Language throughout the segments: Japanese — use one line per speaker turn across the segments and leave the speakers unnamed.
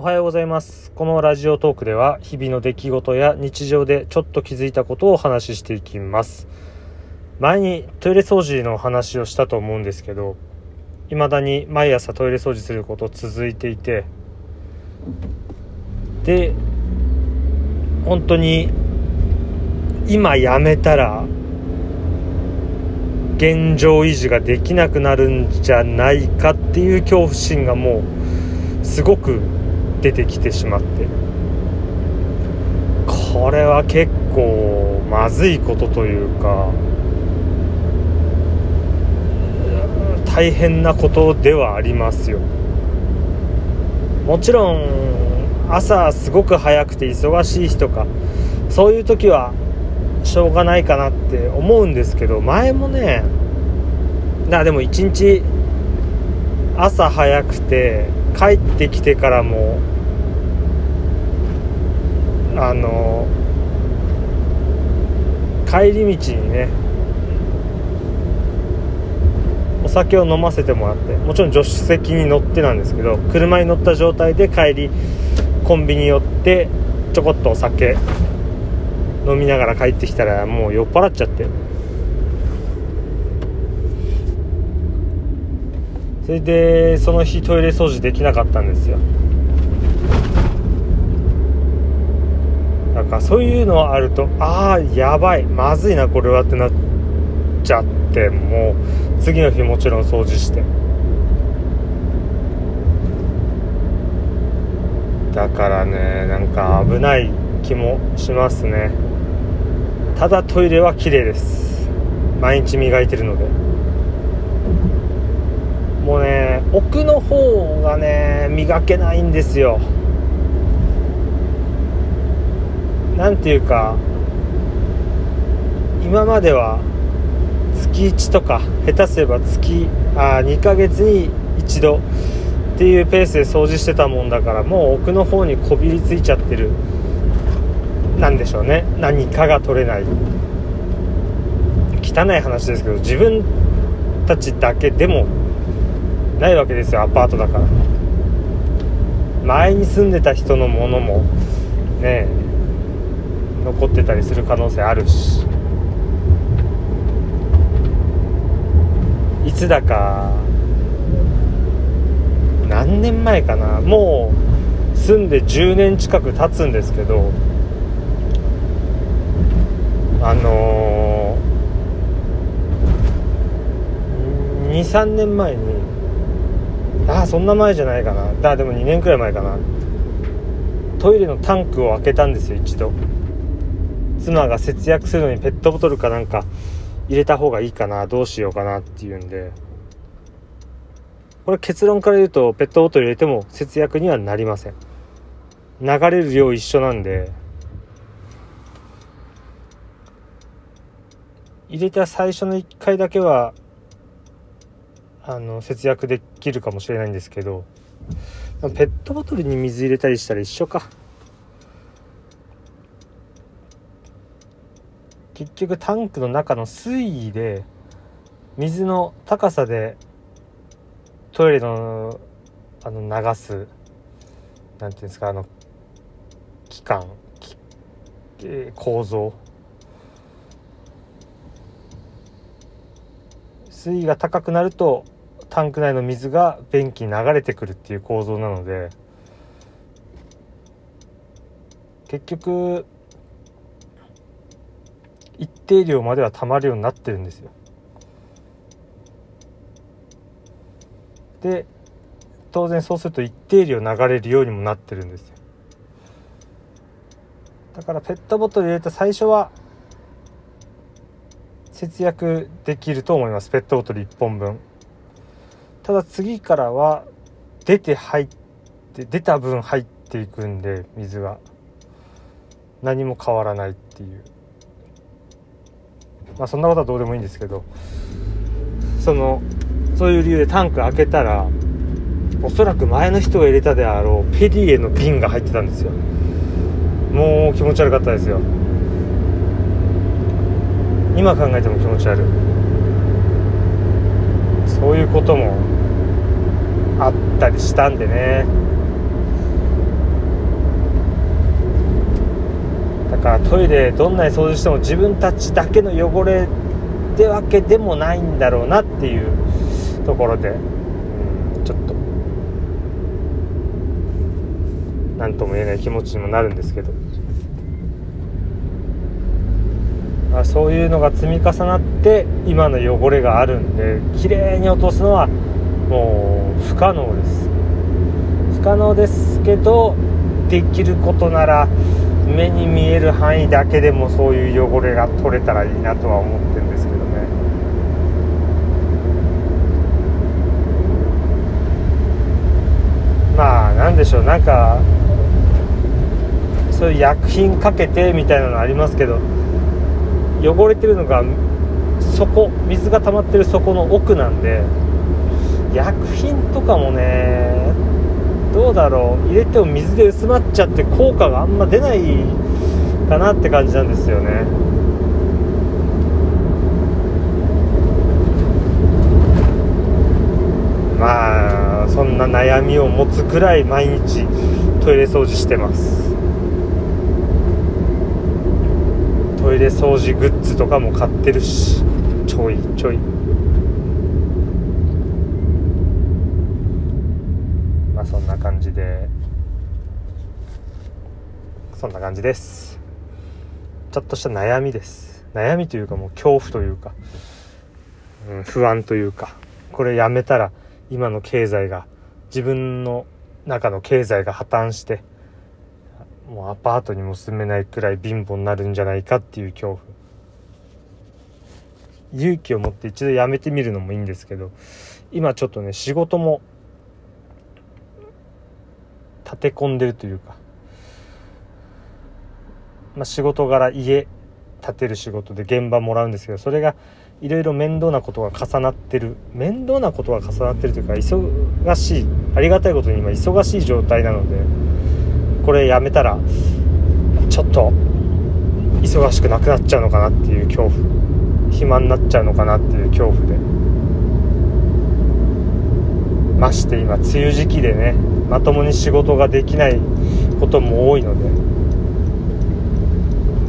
おはようございます。このラジオトークでは日々の出来事や日常でちょっと気づいたことをお話ししていきます。前にトイレ掃除の話をしたと思うんですけど未だに毎朝トイレ掃除すること続いていてで本当に今やめたら現状維持ができなくなるんじゃないかっていう恐怖心がもうすごく出てきてしまって。これは結構まずいことというか大変なことではありますよ。もちろん朝すごく早くて忙しい日とかそういう時はしょうがないかなって思うんですけど前もねだでも一日朝早くて帰ってきてからもあの帰り道にねお酒を飲ませてもらってもちろん助手席に乗ってなんですけど車に乗った状態で帰りコンビニ寄ってちょこっとお酒飲みながら帰ってきたらもう酔っ払っちゃって。それでその日トイレ掃除できなかったんですよ。だかそういうのあるとああやばいまずいなこれはってなっちゃってもう次の日もちろん掃除して。だからねなんか危ない気もしますね。ただトイレは綺麗です。毎日磨いてるので。もうね奥の方がね磨けないんですよ。なんていうか今までは月1とか下手すれば月あ2ヶ月に1度っていうペースで掃除してたもんだからもう奥の方にこびりついちゃってるなんでしょうね。何かが取れない。汚い話ですけど自分たちだけでもないわけですよアパートだから。前に住んでた人のものもね残ってたりする可能性あるし。いつだか何年前かな。もう住んで10年近く経つんですけどあのー、23年前にああそんな前じゃないかな。だでも2年くらい前かな。トイレのタンクを開けたんですよ一度。妻が節約するのにペットボトルかなんか入れた方がいいかな。どうしようかなっていうんで。これ結論から言うとペットボトル入れても節約にはなりません。流れる量一緒なんで。入れた最初の1回だけはあの節約できるかもしれないんですけどペットボトルに水入れたりしたら一緒か。結局タンクの中の水位で水の高さでトイレのあの流すなんていうんですかあの器官、えー、構造。水位が高くなるとタンク内の水が便器に流れてくるっていう構造なので結局一定量までは溜まるようになってるんですよ。で当然そうすると一定量流れるようにもなってるんですよ。だからペットボトル入れた最初は節約できると思います。ペットボトル1本分。ただ次からは出て入って出た分入っていくんで水が。何も変わらないっていう。まあそんなことはどうでもいいんですけど。そのそういう理由でタンク開けたらおそらく前の人が入れたであろうペディエの瓶が入ってたんですよ。もう気持ち悪かったですよ。今考えても気持ち悪い。そういうこともあったりしたんでね。だからトイレどんなに掃除しても自分たちだけの汚れってわけでもないんだろうなっていうところで、うん、ちょっと。何とも言えない気持ちにもなるんですけど。あ、そういうのが積み重なって今の汚れがあるんで綺麗に落とすのはもう不可能です。不可能ですけどできることなら目に見える範囲だけでもそういう汚れが取れたらいいなとは思ってるんですけどね。まあなんでしょう。なんかそういう薬品かけてみたいなのありますけど汚れてるのが底水が溜まってる底の奥なんで薬品とかもねどうだろう。入れても水で薄まっちゃって効果があんま出ないかなって感じなんですよね。まあそんな悩みを持つくらい毎日トイレ掃除してます。トイレ掃除グッズとかも買ってるしちょいちょい。まあそんな感じで。そんな感じです。ちょっとした悩みです。悩みというかもう恐怖というか、うん、不安というか。これやめたら今の経済が自分の中の経済が破綻してもうアパートにも住めないくらい貧乏になるんじゃないかっていう恐怖。勇気を持って一度やめてみるのもいいんですけど今ちょっとね仕事も立て込んでるというか、まあ、仕事柄家建てる仕事で現場もらうんですけどそれがいろいろ面倒なことが重なってる面倒なことが重なってるというか忙しいありがたいことに今忙しい状態なのでこれやめたらちょっと忙しくなくなっちゃうのかなっていう恐怖暇になっちゃうのかなっていう恐怖で。まして今梅雨時期でねまともに仕事ができないことも多いので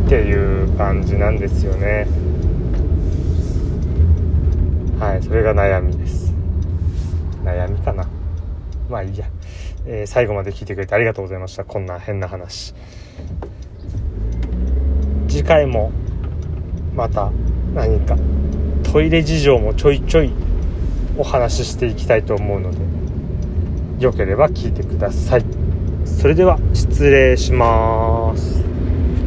っていう感じなんですよね。はいそれが悩みです。悩みかな。まあいいや、えー、最後まで聞いてくれてありがとうございました。こんな変な話。次回もまた何かトイレ事情もちょいちょいお話ししていきたいと思うのでよければ聞いてください。それでは失礼します。